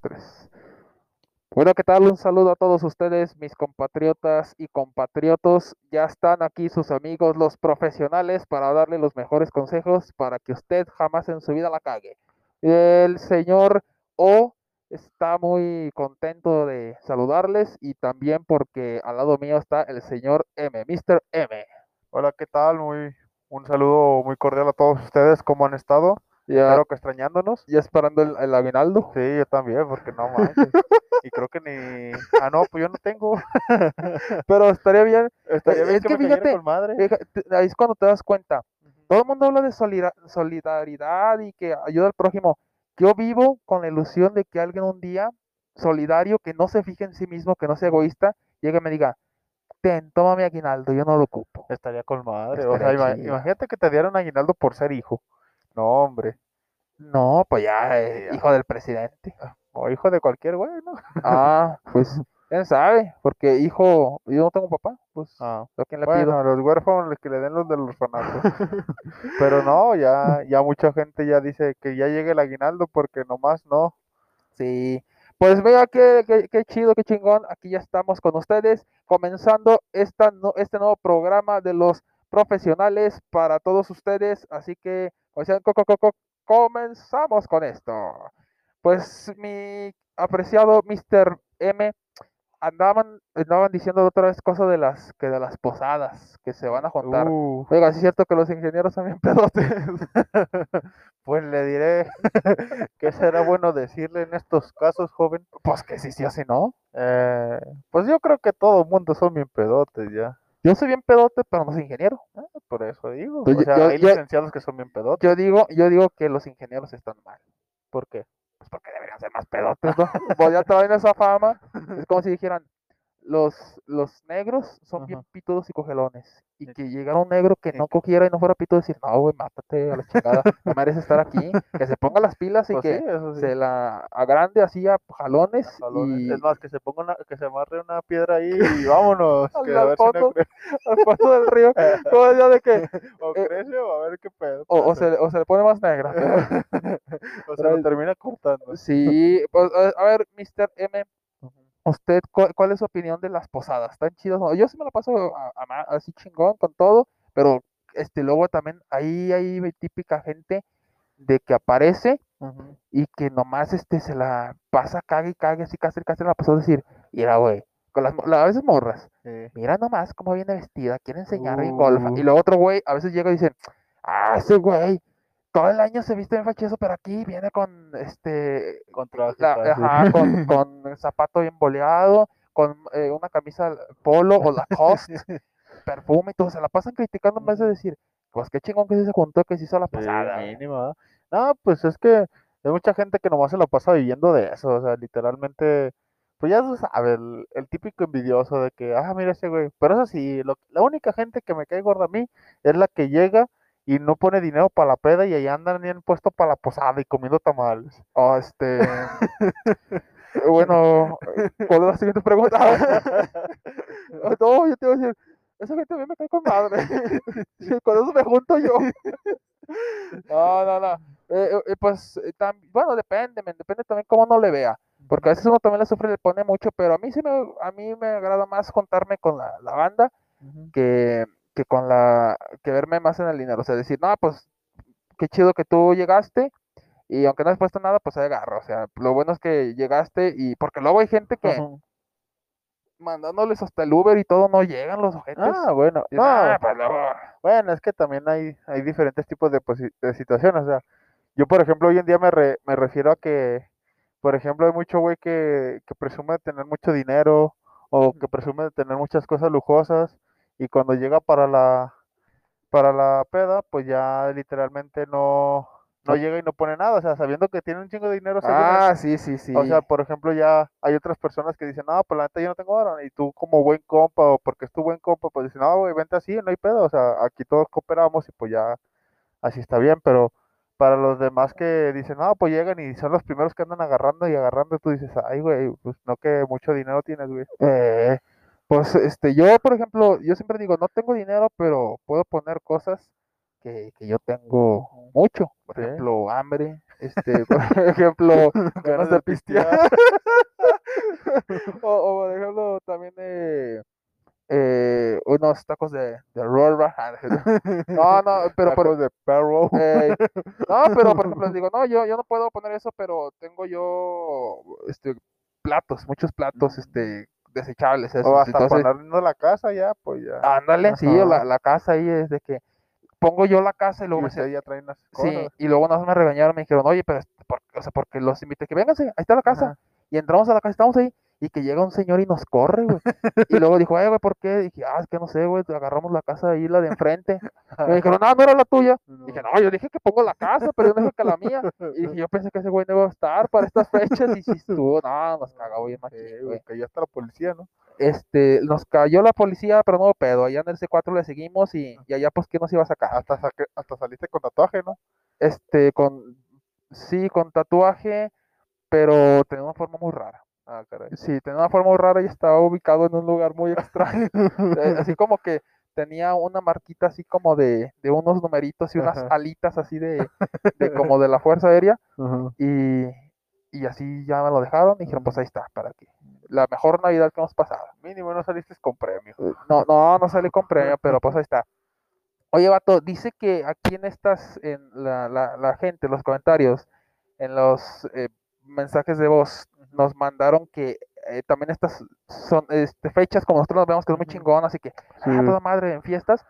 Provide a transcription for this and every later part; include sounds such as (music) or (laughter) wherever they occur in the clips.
Tres. Bueno, ¿qué tal? Un saludo a todos ustedes, mis compatriotas y compatriotos. Ya están aquí sus amigos, los profesionales, para darle los mejores consejos para que usted jamás en su vida la cague. El señor O está muy contento de saludarles y también porque al lado mío está el señor M, Mr. M. Hola, ¿qué tal? Muy, un saludo muy cordial a todos ustedes. ¿Cómo han estado? Ya, Espero que extrañándonos. ya esperando el, el aguinaldo. Sí, yo también, porque no manches. Y creo que ni... Ah, no, pues yo no tengo. (laughs) Pero estaría bien. Estaría Eh, bien es que, que me fíjate, con madre. Fíjate, Ahí es cuando te das cuenta. Todo el mundo habla de solida- solidaridad y que ayuda al prójimo. Yo vivo con la ilusión de que alguien un día solidario, que no se fije en sí mismo, que no sea egoísta, llegue y me diga, ten, toma mi aguinaldo, yo no lo ocupo. Estaría con madre. O sea, imagínate que te dieran aguinaldo por ser hijo. No, hombre. No, pues ya, eh, Ya. hijo del presidente. O hijo de cualquier güey, ¿no? Ah, pues, (laughs) quién sabe, porque hijo, yo no tengo papá, pues, Ah, ¿a quién le bueno, pido? a los huérfanos que le den los del orfanato. (laughs) Pero no, ya, ya mucha gente ya dice que ya llegue el aguinaldo porque nomás no. Sí, pues vea qué, qué, qué chido, qué chingón. Aquí ya estamos con ustedes, comenzando esta, no- este nuevo programa de los profesionales para todos ustedes. Así que, o sea, co- co- co- co- comenzamos con esto. Pues mi apreciado Mr. M, andaban, andaban diciendo otra vez cosas de las, que de las posadas que se van a juntar. Uh, Oiga, sí es cierto que los ingenieros también pedotes. (laughs) pues le diré (laughs) que será bueno decirle en estos casos, joven. Pues que sí, sí o sí no. Eh, pues yo creo que todo el mundo son bien pedotes ya. Yo soy bien pedote, pero no soy ingeniero. Por eso digo. Pues O sea, yo- hay yo- licenciados que son bien pedotes. Yo digo, yo digo que los ingenieros están mal. ¿Por qué? Pues porque deberían ser más pedotes, ¿no? (laughs) pues ya traen esa fama. (laughs) Es como si dijeran, los, los negros son bien pitudos y cogelones. Y Sí. que llegara un negro que Sí. no cogiera y no fuera pitudo, decir, no, güey, mátate a la chingada. No mereces estar aquí. Que se ponga las pilas y Pues que sí, se la agrande así a jalones. Jalones. Y Es más, que se ponga una, que se amarre una piedra ahí y vámonos. Al- (laughs) que al ver si no fondo. cre- (laughs) al fondo del río. (laughs) Como ya de que, o Eh, crece o a ver qué pedo. o, se, o se le pone más negra. o se lo termina cortando. Sí, pues, a ver, Mr. M. ¿Usted cuál, cuál es su opinión de las posadas? ¿Están chidas? no? Yo sí me la paso a- a así chingón con todo, pero este luego también ahí hay típica gente de que aparece y que nomás este se la pasa cague y cague así casi casi la pasó a decir, mira güey, con las a veces morras, Sí. mira nomás cómo viene vestida, quiere enseñar golf. Y Uh. luego otro güey a veces llega y dice, ah, ese güey, todo el año se viste bien fachoso, pero aquí viene con este Con traje, la- ajá, con, (laughs) con el zapato bien boleado, con eh, una camisa polo o Lacoste, (laughs) perfume y todo, se la pasan criticando en vez de decir, pues qué chingón que sí se juntó, que se hizo la Sí, pasada. mínimo. No, pues es que hay mucha gente que nomás se la pasa viviendo de eso, o sea, literalmente, pues ya tú sabes, el, el típico envidioso de que, ah, mira ese güey, pero eso sí, lo- la única gente que me cae gorda a mí es la que llega y no pone dinero para la peda y ahí andan bien puesto para la posada y comiendo tamales. O este, (laughs) bueno, ¿cuál es la siguiente pregunta? (laughs) Ah, no, yo te voy a decir, esa gente a mí me cae con madre. (laughs) con eso me junto yo. no, no, no. Eh, eh, pues, eh, tam- bueno, depende, depende también cómo no le vea. Porque a veces uno también le sufre y le pone mucho, pero a mí sí me, a mí me agrada más contarme con la, la banda que, que con la, que verme más en el dinero. O sea, decir, no, pues, qué chido que tú llegaste y aunque no has puesto nada, pues agarro. O sea, lo bueno es que llegaste y, porque luego hay gente que mandándoles hasta el Uber y todo no llegan los ojetes. Ah, bueno, no, "Ah, pues luego". Bueno, es que también hay, hay diferentes tipos de, de situaciones. O sea, yo, por ejemplo, hoy en día me, re- me refiero a que, por ejemplo, hay mucho güey que, que presume de tener mucho dinero o que presume de tener muchas cosas lujosas y cuando llega para la, para la peda, pues ya literalmente no, no No. llega y no pone nada. O sea, sabiendo que tiene un chingo de dinero, Ah, sí, sí, sí. O sea, por ejemplo, ya hay otras personas que dicen, no, pues la neta yo no tengo oro. Y tú como buen compa o porque es tu buen compa, pues dices, no, güey, vente así, no hay pedo. O sea, aquí todos cooperamos y pues ya así está bien. Pero para los demás que dicen, no, pues llegan y son los primeros que andan agarrando y agarrando, tú dices, ay, güey, pues no que mucho dinero tienes, güey. Eh, pues este, yo, por ejemplo, yo siempre digo, no tengo dinero, pero puedo poner cosas que, que yo tengo mucho. Por Sí. ejemplo, hambre, Este, por (laughs) ejemplo, (laughs) ganas de pistear. (laughs) o, o, por ejemplo, también eh, eh, unos tacos de, de roll No, no, pero Tacos de perro. eh, no, pero por ejemplo, les digo, no, yo, yo no puedo poner eso, pero tengo yo este platos, muchos platos, este, desechables. esos. o hasta Entonces, ponernos la casa ya, pues ya. ándale, sí, o la, Ajá. la casa ahí es de que pongo yo la casa y y luego me ustedes ya traen las Sí, y luego nada más me regañaron, me dijeron, oye, pero, por- o sea, porque los invité, que vénganse, ahí está la casa. Ajá. Y entramos a la casa, estamos ahí, y que llega un señor y nos corre, güey. Y luego dijo, ay, güey, ¿por qué? Dije, ah, es que no sé, güey, agarramos la casa ahí, la de enfrente. Y me dijeron, no, no era la tuya. No. Dije, no, yo dije que pongo la casa, pero yo no dije que la mía. Y dije, yo pensé que ese güey no iba a estar para estas fechas, y si estuvo, no, nos cagó bien machín, Sí, güey. ya está la policía, ¿no? Este, nos cayó la policía, pero no pedo. Allá en el C4 le seguimos y, y allá, pues, ¿qué nos iba a sacar? Hasta, saque- hasta saliste con tatuaje, ¿no? Este, con, sí, con tatuaje, pero tenía una forma muy rara. Ah, caray. Sí, tenía una forma rara y estaba ubicado en un lugar muy (laughs) extraño. Eh, así como que tenía una marquita así como de, de unos numeritos y unas Ajá. alitas así de, de (laughs) como de la Fuerza Aérea. Ajá. Y, y así ya me lo dejaron y dijeron, pues ahí está, para que la mejor Navidad que hemos pasado. Mínimo no saliste con premio. Eh, No, no, no salí con premio, pero pues ahí está. Oye, vato, dice que aquí en estas, en la, la, la gente, los comentarios, en los eh, mensajes de voz, nos mandaron que eh, también estas son este, fechas, como nosotros nos vemos, que es muy chingón, así que, Sí. ah, toda madre, en fiestas,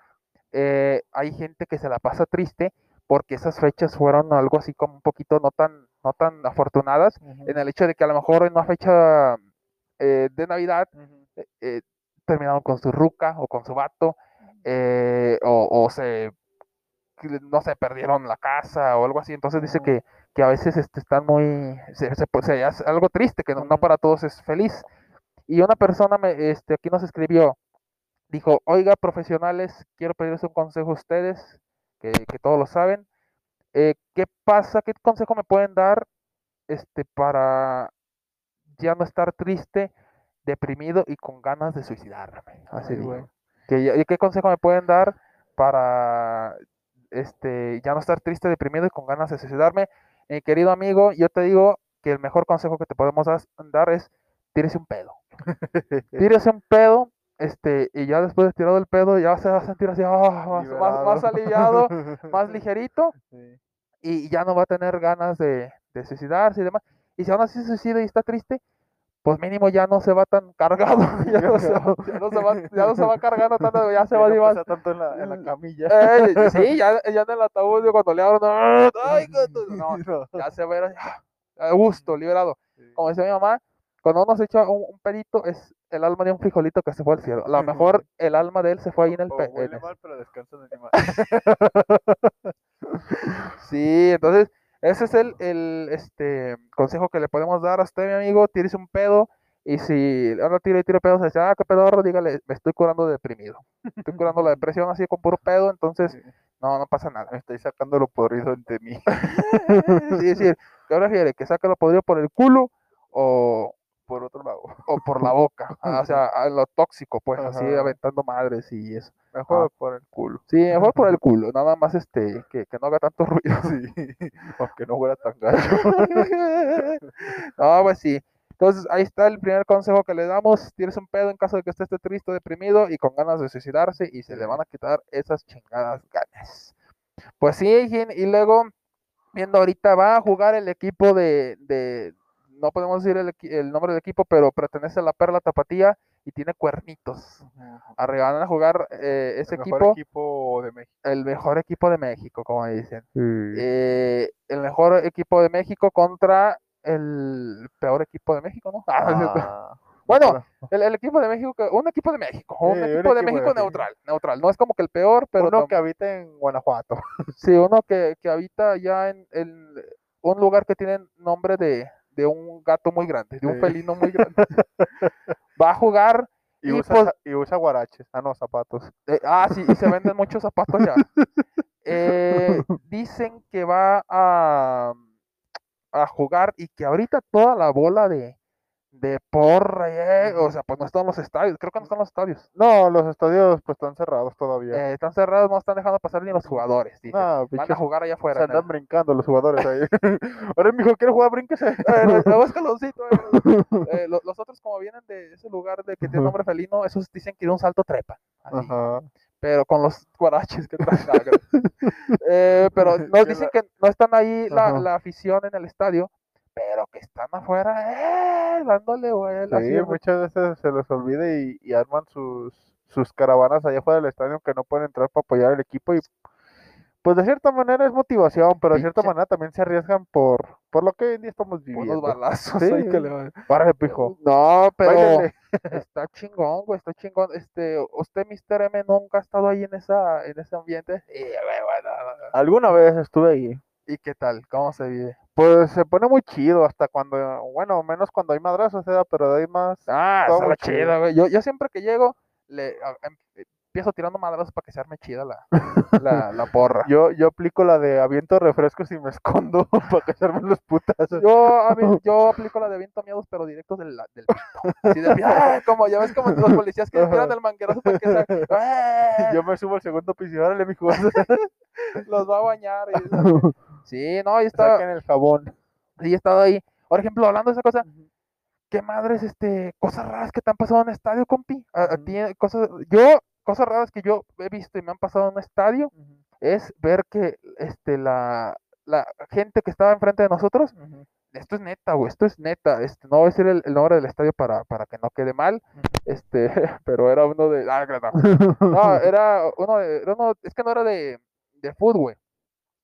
eh, hay gente que se la pasa triste porque esas fechas fueron algo así como un poquito no tan, no tan afortunadas, en el hecho de que a lo mejor en una fecha eh, de Navidad eh, terminaron con su ruca o con su vato, o, o se, no sé, perdieron la casa o algo así. Entonces dice que, que a veces este, están muy, se, se, pu- se hace algo triste, que no, no para todos es feliz. Y una persona me, este, aquí nos escribió, dijo, oiga, profesionales, quiero pedirles un consejo a ustedes, que, que todos lo saben. Eh, ¿Qué pasa? ¿Qué consejo me pueden dar este, para ya no estar triste, deprimido y con ganas de suicidarme? Así Ay, ya- ¿y ¿Qué consejo me pueden dar para este, ya no estar triste, deprimido y con ganas de suicidarme? Mi querido amigo, yo te digo que el mejor consejo que te podemos dar es tírese un pedo. (laughs) Tírese un pedo, este, y ya después de tirado el pedo, ya se va a sentir así, ah, más, más, más aliviado, (laughs) más ligerito, Sí. y ya no va a tener ganas de, de suicidarse y demás. Y si aún así se suicida y está triste, pues mínimo ya no se va tan cargado, (laughs) ya no se va, ya no se va, ya no se va cargando tanto, (laughs) ya se va no pasa tanto en la, en la Mm, camilla. Eh, sí, (laughs) ya, ya en el ataúd cuando le abro, no, ay, gato", no, No. ya se ve ah, a gusto, liberado. Como decía mi mamá, cuando uno se echa un, un pedito es el alma de un frijolito que se fue al cielo. A lo mejor el alma de él se fue ahí en el O pe- en huele ese- mal, pero descansa en el animal. Sí, entonces ese es el, el este consejo que le podemos dar a usted, mi amigo. Tírese un pedo y si anda tiro y tiro pedos, dice, ah, qué pedorro, dígale, me estoy curando de deprimido. Estoy curando la depresión así con puro pedo, entonces no, no pasa nada. Me estoy sacando lo podrido (laughs) (laughs) de mí. Es decir, ¿qué prefiere? ¿Que saque lo podrido por el culo o, por la boca? (laughs) Ah, o sea, a lo tóxico, pues, así aventando madres y eso. Mejor por el culo. Sí, mejor por el culo, nada más este, que, que no haga tanto (laughs) ruido. Sí. Aunque no huela tan gacho. (laughs) no, pues sí. Entonces, ahí está el primer consejo que le damos. Tienes un pedo en caso de que esté, esté triste, deprimido y con ganas de suicidarse y se le van a quitar esas chingadas ganas. Pues sí, y luego, viendo ahorita, va a jugar el equipo de, de no podemos decir el, el nombre del equipo, pero pertenece a la Perla Tapatía y tiene cuernitos. Arriba van a jugar eh, ese el equipo, mejor equipo de México. el mejor equipo de México, como dicen. Eh, el mejor equipo de México contra el peor equipo de México, ¿no? (laughs) Ah. Ah, Bueno, el, el equipo de México, un equipo de México, un Sí, un equipo de equipo de México México. neutral, neutral. No es como que el peor, pero uno que habita en Guanajuato. sí, uno que, que habita ya en, en un lugar que tiene nombre de, de un gato muy grande, de un Sí. felino muy grande. (laughs) Va a jugar, Y, Y usa, pues- y usa guaraches. Ah, no, zapatos. eh, ah, sí, y se venden muchos zapatos ya. (laughs) Eh, dicen que va a, a jugar y que ahorita toda la bola de, de porra, eh, o sea, pues no están los estadios, creo que no están los estadios. No, los estadios pues están cerrados todavía. Eh, están cerrados, no están dejando pasar ni los jugadores. dicen. No, Van a jugar allá se afuera. el- andan brincando los jugadores ahí. (laughs) Ahora, mijo, ¿quieres jugar? Brínquese. Eh, los (laughs) escaloncito, eh, lo- los otros como vienen de ese lugar de que tiene nombre felino, esos dicen que de un salto trepa. así, Ajá. Pero con los guaraches que traen. (laughs) Eh, pero nos dicen que no están ahí la, la afición en el estadio, pero que están afuera, eh, dándole vuelo. así Sí, muchas veces se les olvida y, y arman sus, sus caravanas allá afuera del estadio que no pueden entrar para apoyar al equipo y pues de cierta manera es motivación, pero de cierta manera también se arriesgan por, por lo que hoy en día estamos unos viviendo. balazos Sí. ahí que le van. Párale, pijo. No, pero está chingón, güey, está chingón. Este, usted, Mr. M, nunca ha estado ahí en esa, en ese ambiente. Y, bueno, Alguna vez estuve ahí. ¿y qué tal? ¿Cómo se vive? Pues se pone muy chido hasta cuando, bueno, menos cuando hay madrazos, pero de ahí más. Ah, está chido. güey. Yo, yo siempre que llego, le a- em- empiezo tirando madrazos para que se arme chida la, la, (laughs) la porra. Yo, yo aplico la de aviento refrescos y me (laughs) escondo para que se armen los putazos. Yo, (laughs) yo aplico la de viento miedos, pero directos del, del pito. De, ¡ah! como ya ves como los policías que tiran el manguerazo para que se, ¡ah! Yo me subo al segundo piso y órale, mijo, los va a bañar. y- sí, no, y está, saquen el jabón. sí, he estado ahí. Por ejemplo, hablando de esa cosa, ¿qué madres, este, cosas raras que te han pasado en un estadio, compi? A- a Ujú. ti, cosas, yo, cosas raras que yo he visto y me han pasado en un estadio es ver que, este, la, la gente que estaba enfrente de nosotros, esto es neta, güey, esto es neta, este, no voy a decir el, el nombre del estadio para, para que no quede mal, este, (laughs) pero era uno de, ah, no, (laughs) no, era uno de, es que no era de, de fútbol.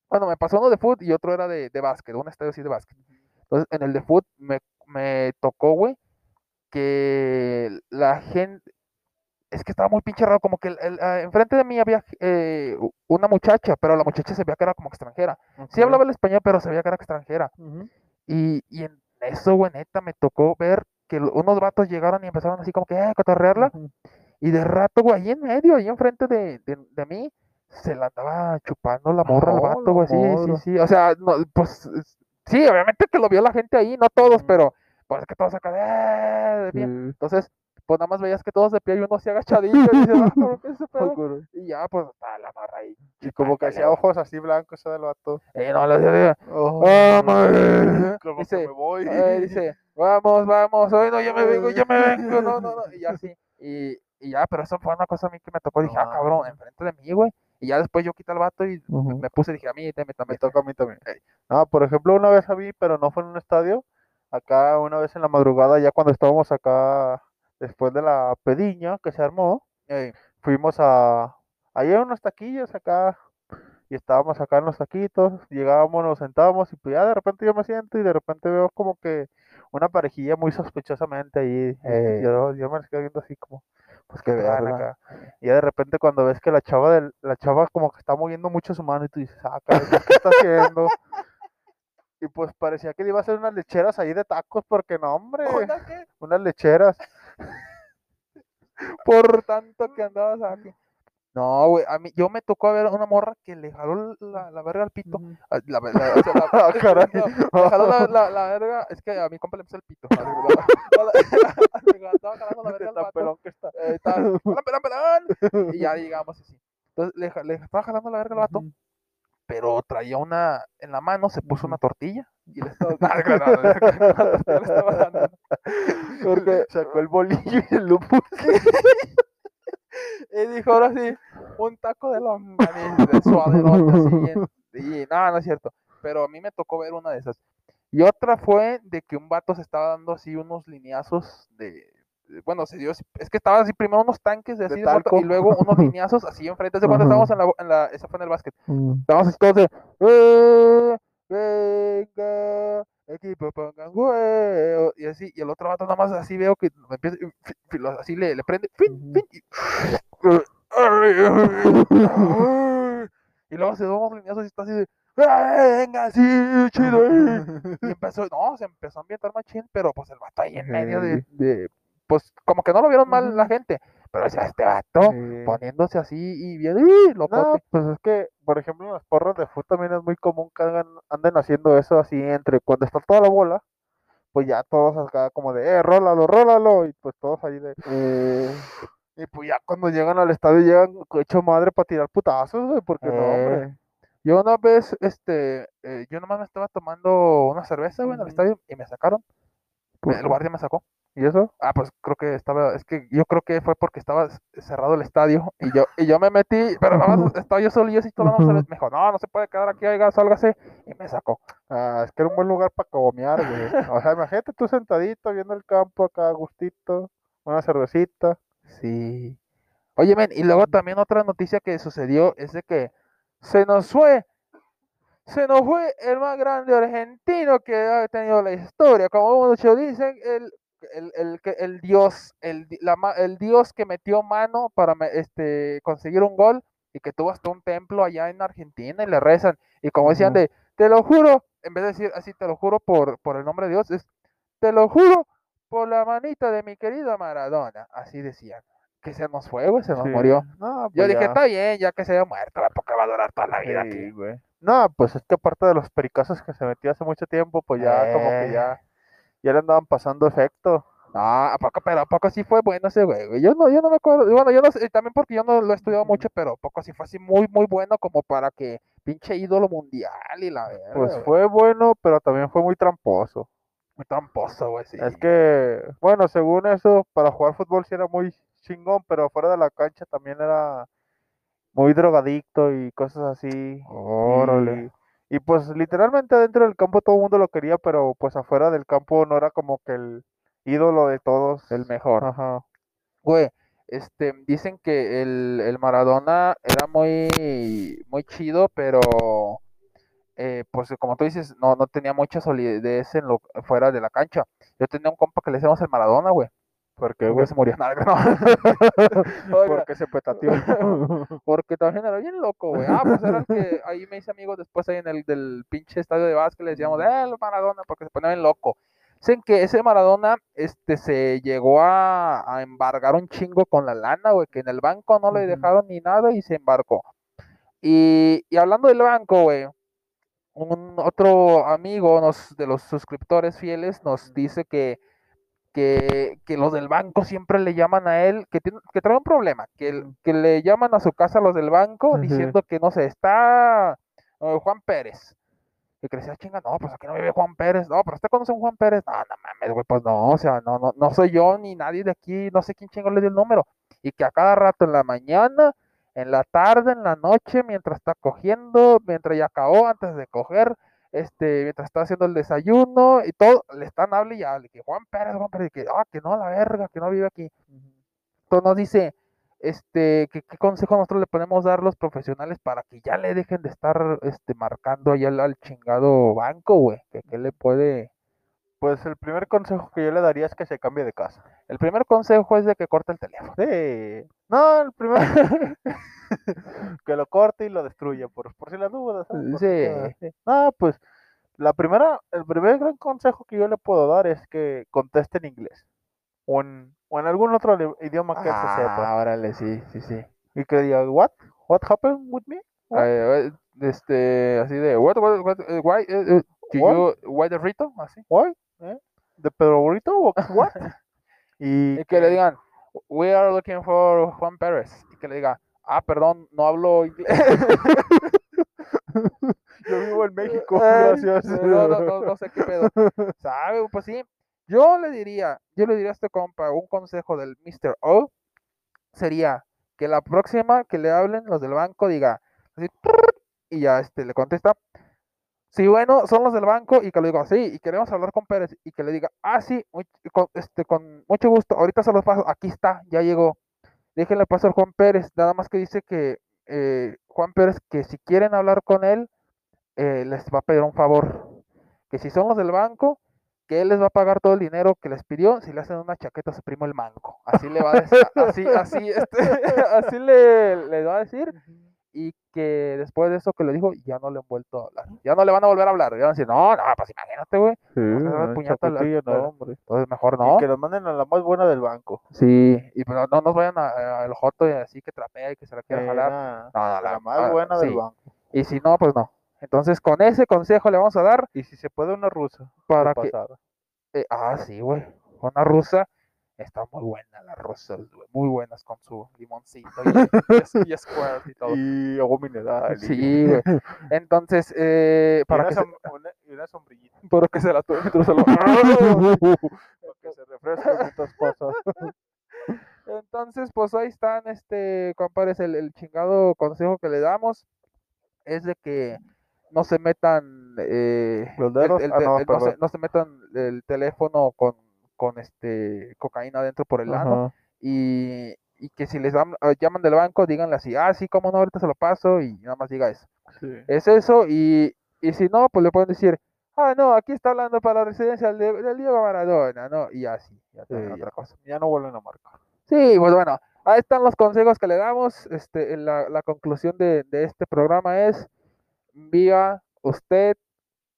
Bueno, me pasó uno de fútbol y otro era de, de básquet, un estadio así de básquet. Entonces, en el de fútbol me, me tocó, güey, que la gente, es que estaba muy pinche raro, como que el- el, ah, enfrente de mí había eh, una muchacha, pero la muchacha se veía que era como extranjera. Sí hablaba el español, pero se veía que era extranjera. Y, y en eso, güey, neta, me tocó ver que unos vatos llegaron y empezaron así como que, eh, a cotorrearla. Y de rato, güey, ahí en medio, ahí enfrente de, de, de mí, se la andaba chupando la morra al vato, güey, sí, sí, sí. O sea, no, pues, es- sí, obviamente que lo vio la gente ahí, no todos, pero, pues es que todos acá, eh, de pie. Entonces, pues nada más veías que todos de pie y uno así agachadito, y dices, ah, ¿pero qué ese (laughs) pedo? Y ya, pues, está la morra ahí. Y como que hacía ojos así blancos ese del vato. güey. Eh, no, le decía, Oh, "Ah, (laughs) madre". como Dice, que me voy. eh, dice, vamos, vamos, hoy no, yo me vengo, yo me (laughs) vengo, no, no, no, y ya así, y, y ya, pero eso fue una cosa a mí que me tocó, dije, ah, cabrón, enfrente de mí, güey, y ya después yo quité al vato y me- puse, dije, a mí, deme Me también, (laughs) toca a mí también. Ey. No, por ejemplo, una vez a mí, pero no fue en un estadio. Acá, una vez en la madrugada, ya cuando estábamos acá, después de la pediña que se armó, fuimos a. Ahí hay unos taquillos acá. Y estábamos acá en los taquitos. Llegábamos, nos sentábamos y pues ya de repente yo me siento y de repente veo como que una parejilla muy sospechosamente ahí. y. Yo, yo me quedé viendo así como, pues que vean acá. Y ya de repente cuando ves que la chava del, la chava como que está moviendo mucho su mano y tú dices, ah, caray, ¿qué está haciendo? Y pues parecía que le iba a hacer unas lecheras ahí de tacos, porque no, hombre, ¿Una qué? unas lecheras. Por tanto que (laughs) andabas aquí. No, güey, a mí, yo me tocó ver una morra que le jaló la, la verga al pito. Ah, La, la- la- o sea, la- Ah, caray. no, le jaló la, la, la verga, es que a mi compa le puse el pito. estaba jalando la verga al vato. pelón que está. eh, estaba, "Pelón, pelón, pelón", Y ya digamos así. Entonces le, le estaba jalando la verga al vato, pero traía una, en la mano se puso una tortilla y le estaba, le dando. Porque Sacó el bolillo y el lupus. Y dijo ahora sí, un taco de longaniza, de suaderote así. en- Y nada, no es cierto. Pero a mí me tocó ver una de esas. Y otra fue de que un vato se estaba dando así unos lineazos de. de- Bueno, se dio, es que estaba así primero unos tanques de De así de moto, talco. y luego unos lineazos así enfrente. de cuando estábamos en la, bo- en la, eso fue en el básquet. Estábamos así todos de, "Eh, venga, equipo pongan huevo", y así, y el otro vato nada más así veo que me empieza, así le, le prende, fin, y, luego se da unos lineazos y está así de, "Ay, venga, sí, chido, eh". y empezó, no, se empezó a ambientar machín, pero pues el vato ahí en medio de, pues como que no lo vieron mal la gente, pero decía, este vato, Sí. poniéndose así y bien, ¡ih! No, locote. pues es que, por ejemplo, en las porras de fútbol también es muy común que hagan, anden haciendo eso así entre cuando está toda la bola, pues ya todos acá como de, eh, rólalo, rólalo, y pues todos ahí de... Eh, Y pues ya cuando llegan al estadio llegan hecho madre para tirar putazos, güey, porque no, hombre. eh, yo una vez, este, eh, yo nomás me estaba tomando una cerveza, güey, en el estadio y me sacaron. ¿Por El guardia me sacó. ¿Y eso? Ah, pues creo que estaba, es que yo creo que fue porque estaba cerrado el estadio y yo, y yo me metí, pero nada más (laughs) estaba yo solo y yo tomando Ujú. cerveza. Me dijo, no, no se puede quedar aquí, oiga, sálgase. Y me sacó. Ah, es que era un buen lugar para cagomear, güey. O sea, imagínate tú sentadito viendo el campo acá a gustito, una cervecita. Sí. Oye, men, y luego también otra noticia que sucedió es de que se nos fue, se nos fue el más grande argentino que ha tenido la historia. Como muchos dicen, el, el, el, que- el dios, el, la el dios que metió mano para este, conseguir un gol y que tuvo hasta un templo allá en Argentina y le rezan. Y como decían de, te lo juro, en vez de decir así, te lo juro por, por el nombre de Dios, es, te lo juro por la manita de mi querido Maradona. Así decían. Que se nos fue, güey, se nos Sí. murió. No, Yo pues dije, está bien, ya que se haya muerto, porque va a durar toda la vida Sí, aquí. güey. No, pues es que aparte de los pericazos que se metió hace mucho tiempo, pues ya como que Eh. ya, ya le andaban pasando efecto. No, ¿a poco, pero a poco sí fue bueno ese güey? Yo no, yo no me acuerdo, bueno, yo no sé, también porque yo no lo he estudiado mucho, pero a poco sí fue así muy, muy bueno como para que pinche ídolo mundial y la verga, Pues güey. fue bueno, pero también fue muy tramposo. muy tramposo, güey, sí. Es que, bueno, según eso, para jugar fútbol sí era muy chingón, pero fuera de la cancha también era muy drogadicto y cosas así. Órale. Y, y, pues literalmente dentro del campo todo el mundo lo quería, pero pues afuera del campo no era como que el ídolo de todos. El mejor. Ajá. Güey, este, dicen que el, el Maradona era muy, muy chido, pero eh, pues como tú dices, no, no tenía mucha solidez en lo fuera de la cancha. Yo tenía un compa que le decíamos el Maradona, güey. ¿Por qué, Que güey? se murió. (laughs) No, no. Oiga, Porque se petateó. (laughs) porque también era bien loco, güey. Ah, pues era el que ahí me hice amigo después ahí en el del pinche estadio de básquet, le decíamos, eh, el Maradona, porque se ponía bien loco. Dicen que ese Maradona, este, se llegó a, a embargar un chingo con la lana, güey, que en el banco no le dejaron ni nada y se embarcó. Y, y hablando del banco, güey, un otro amigo nos, de los suscriptores fieles nos dice que, que, que los del banco siempre le llaman a él, que, tiene, que trae un problema, que, le llaman a su casa los del banco diciendo que no sé, está eh, Juan Pérez. Que le decía, chinga, no, pues aquí no vive Juan Pérez. No, pero usted conoce a un Juan Pérez. No, no mames, güey, pues no, o sea, no, no, no soy yo ni nadie de aquí, no sé quién chingo le dio el número. Y que a cada rato en la mañana, en la tarde, en la noche, mientras está cogiendo, mientras ya acabó, antes de coger, este, mientras está haciendo el desayuno y todo, le están hable y hable, que Juan Pérez, Juan Pérez, que, ah, que no, la verga, que no vive aquí. Entonces nos dice, este, que qué consejo nosotros le podemos dar los profesionales para que ya le dejen de estar, este, marcando ahí al, al chingado banco, güey, que, que le puede... Pues el primer consejo que yo le daría es que se cambie de casa. El primer consejo es de que corte el teléfono. Sí. No, el primero (laughs) (laughs) que lo corte y lo destruya, por, por si las dudas. Sí. así. No, pues la primera, el primer gran consejo que yo le puedo dar es que conteste en inglés o en, o en algún otro idioma que él se sepa Ah, órale, sí, sí, sí. y que diga, what, what happened with me? Este, así de, what, what, what, eh, why, eh, eh, you- why the Rito? Así. Why? ¿Eh? ¿De Pedro Burrito? (laughs) What? Y que le digan, we are looking for Juan Pérez. Y que le diga, ah, perdón, no hablo inglés. (laughs) yo vivo en México, (laughs) gracias. No, no, no, no sé qué pedo. ¿Sabe? Pues sí. Yo le diría, yo le diría a este compa, un consejo del Mr. O sería que la próxima que le hablen los del banco diga así, (laughs) y ya este le contesta. Sí, bueno, son los del banco y que le digo así, y queremos hablar con Pérez y que le diga, ah, sí, con, este, con mucho gusto, ahorita se los paso, aquí está, ya llegó. Déjenle pasar Juan Pérez, nada más que dice que eh, Juan Pérez, que si quieren hablar con él, eh, les va a pedir un favor, que si son los del banco, que él les va a pagar todo el dinero que les pidió si le hacen una chaqueta a su primo el manco. Así le va a decir, así, así, este, (laughs) así le va a decir, y que después de eso que le dijo, ya no le han vuelto a hablar. Ya no le van a volver a hablar. Ya van a decir, no, no, pues imagínate, güey. Sí, a puñata la- no, hombre. Entonces mejor Y no. que los manden a la más buena del banco. Sí, y pues no, no nos vayan a- al joto y así que trapea y que se la quiera jalar. No, no, a la la- más ah, buena del sí. banco. Y si no, pues no. Entonces con ese consejo le vamos a dar Y si se puede una rusa. para que pasada. Eh, ah, sí, güey. Una rusa. Está muy buena la güey. Muy buenas con su limoncito y, y, y (laughs) y todo. Y agua mineral. y- Sí, güey. Entonces, eh, y para una, que, se, (laughs) una- y una sombrillita para que se la tome mientras se lo- para que se refresque mientras (laughs) pasa. Entonces, pues ahí están, este, compadres, el, el chingado consejo que le damos es de que no se metan eh, ¿Los el- el Ah, no, no, se, no se metan el teléfono con, con este cocaína dentro por el Ajá. y, y que si les dam- eh, llaman del banco, díganle así, ah, sí, cómo no, ahorita se lo paso y nada más diga eso. Sí. Es eso y, y si no, pues le pueden decir, ah, no, aquí está hablando para la residencia del, del Diego Maradona, ¿no? Y así, ya también Sí, otra cosa. Ya no vuelven a marcar. Sí, pues bueno, ahí están los consejos que le damos. Este, la conclusión de, de este programa es, viva usted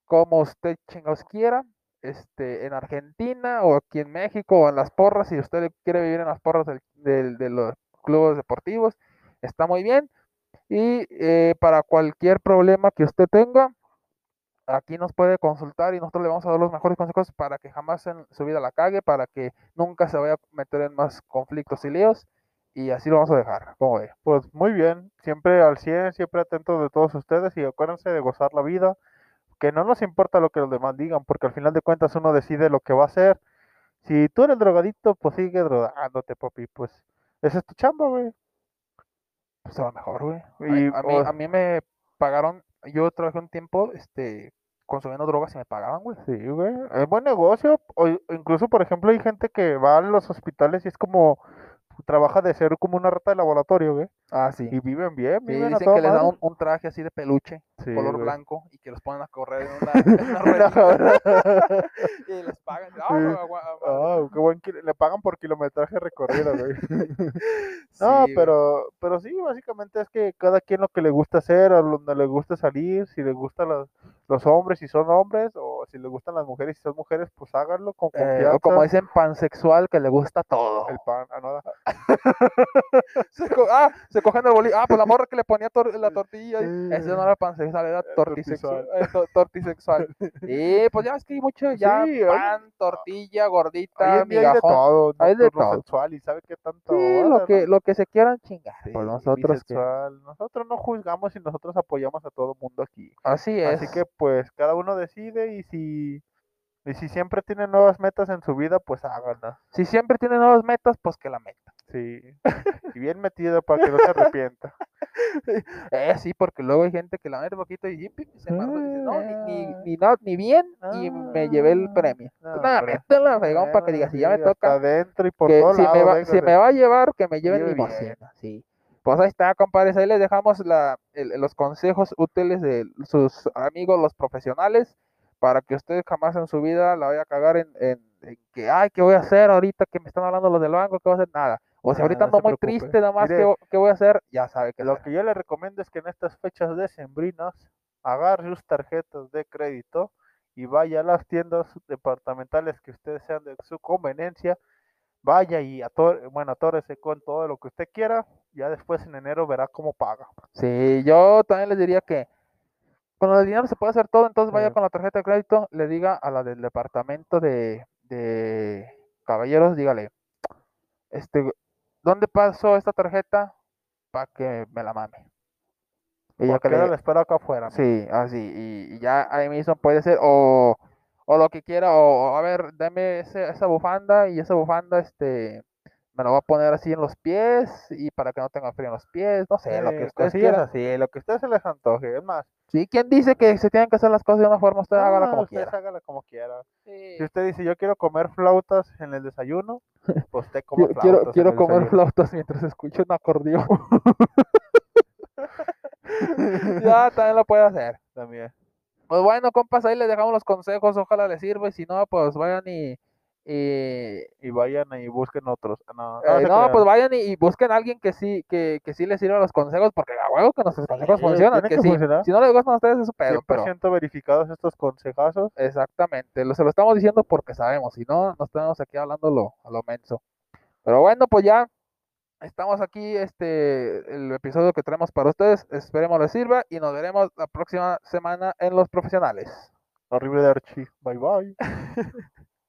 como usted chingados quiera, este, en Argentina o aquí en México o en las porras, si usted quiere vivir en las porras del- del- de los clubes deportivos, está muy bien. Y eh, para cualquier problema que usted tenga, aquí nos puede consultar y nosotros le vamos a dar los mejores consejos para que jamás en su vida la cague, para que nunca se vaya a meter en más conflictos y líos. Y así lo vamos a dejar, como ve. Pues muy bien, siempre al 100, siempre atentos de todos ustedes y acuérdense de gozar la vida, que no nos importa lo que los demás digan, porque al final de cuentas uno decide lo que va a hacer. Si tú eres drogadito, pues sigue drogándote, papi, pues esa es tu chamba, güey. Pues a lo mejor, güey. Y, A, a mí, a mí me pagaron, yo trabajé un tiempo este, consumiendo drogas y me pagaban, güey. Sí, güey, es buen negocio, o incluso, por ejemplo, hay gente que va a los hospitales y es como, trabaja de ser como una rata de laboratorio, güey, Ah, sí. y viven bien, Sí, viven dicen que les dan un traje así de peluche, Sí, color güey. blanco, y que los ponen a correr en una, en una (laughs) Una ruedita, (laughs) y les pagan. Sí. Ah, qué buen le pagan por kilometraje recorrido, güey. (laughs) No, Sí, güey. pero, pero sí, básicamente es que cada quien lo que le gusta hacer, a donde le gusta salir, si le gustan los, los hombres, si son hombres, o si le gustan las mujeres, si son mujeres, pues háganlo con Eh, o como dicen, pansexual que le gusta todo. el pan, ah, no, Se ah, se cogen el bolillo. Ah, pues la morra que le ponía tor- la tortilla. Ese no era pansexual, era Eh, tortisexual. eh, to- tortisexual. (laughs) Y pues ya es que hay mucho, ya Sí, pan, tortilla, gordita, hay de migajón. todo, hay de nocturno todo. sexual, y sabe qué tanto Sí, lo que, lo que se quieran chingar. Sí, Pues nosotros que. Nosotros no juzgamos y nosotros apoyamos a todo el mundo aquí. Así es. Así que pues cada uno decide y si y si siempre tiene nuevas metas en su vida, pues háganlas. Si siempre tiene nuevas metas, pues que la meta. Sí. Y bien metido para que no se arrepienta. (laughs) Eh, sí, porque luego hay gente que la mete poquito y se y dice, no, ni, ni, Ah. ni, no, ni bien, y me llevé el Ah, premio. no, Pues nada, métela, fregón, para que diga, si ya me toca, adentro y por que todos si me, va, véngase. si me va a llevar, que me lleve en Lleve bien. limosina, sí. Pues ahí está, compadres, ahí les dejamos la, el- los consejos útiles de sus amigos, los profesionales, para que usted jamás en su vida la vaya a cagar en, en- en que, ay, ¿qué voy a hacer ahorita que me están hablando los del banco? ¿Qué voy a hacer? Nada. O si Nada, ahorita ando muy preocupe. triste, nada más, Mire, ¿qué, vo- qué voy a hacer? Ya sabe que Lo que yo le recomiendo es que en estas fechas decembrinas agarre sus tarjetas de crédito y vaya a las tiendas departamentales que ustedes sean de su conveniencia. Vaya y atore, bueno, atórese con todo lo que usted quiera. Ya después en enero verá cómo paga. Sí, yo también les diría que con el dinero se puede hacer todo, entonces vaya Sí. con la tarjeta de crédito, le diga a la del departamento de, de caballeros, dígale, este, ¿dónde pasó esta tarjeta? Para que me la mame. Y ya que le- la espero acá afuera. Sí, así, y, y ya ahí mismo puede ser, o, o lo que quiera, o, o, a ver, dame ese- esa bufanda y esa bufanda, este, me la voy a poner así en los pies y para que no tenga frío en los pies, no sé, lo que Sí, ustedes quieran. así, lo que a ustedes se les antoje. Es más, Sí, ¿quién dice que se tienen que hacer las cosas de una forma? Usted hágala ah, como ustedes quiera. hágala como quiera. Sí. Si usted dice, yo quiero comer flautas en el desayuno, pues (laughs) usted Yo coma flautas. quiero, en quiero el comer desayuno. flautas mientras escucho un acordeón. (laughs) ya, también lo puede hacer. También. Pues bueno, compas, ahí les dejamos los consejos, ojalá les sirva, y si no, pues vayan y... y Y vayan y busquen otros. No, no, eh, no, pues vayan y, y busquen a alguien que sí, que, que sí les sirva los consejos, porque a huevo que nuestros consejos Sí, funcionan, tienen que que sí. Si no les gustan a ustedes es su pedo, pero 100% verificados estos consejazos. exactamente, lo, se lo estamos diciendo porque sabemos, si no, nos tenemos aquí hablando lo, a lo menso. Pero bueno, pues ya estamos aquí, este, el episodio que traemos para ustedes, esperemos les sirva y nos veremos la próxima semana en Los Profesionales. Horrible de Archie. Bye bye. (laughs)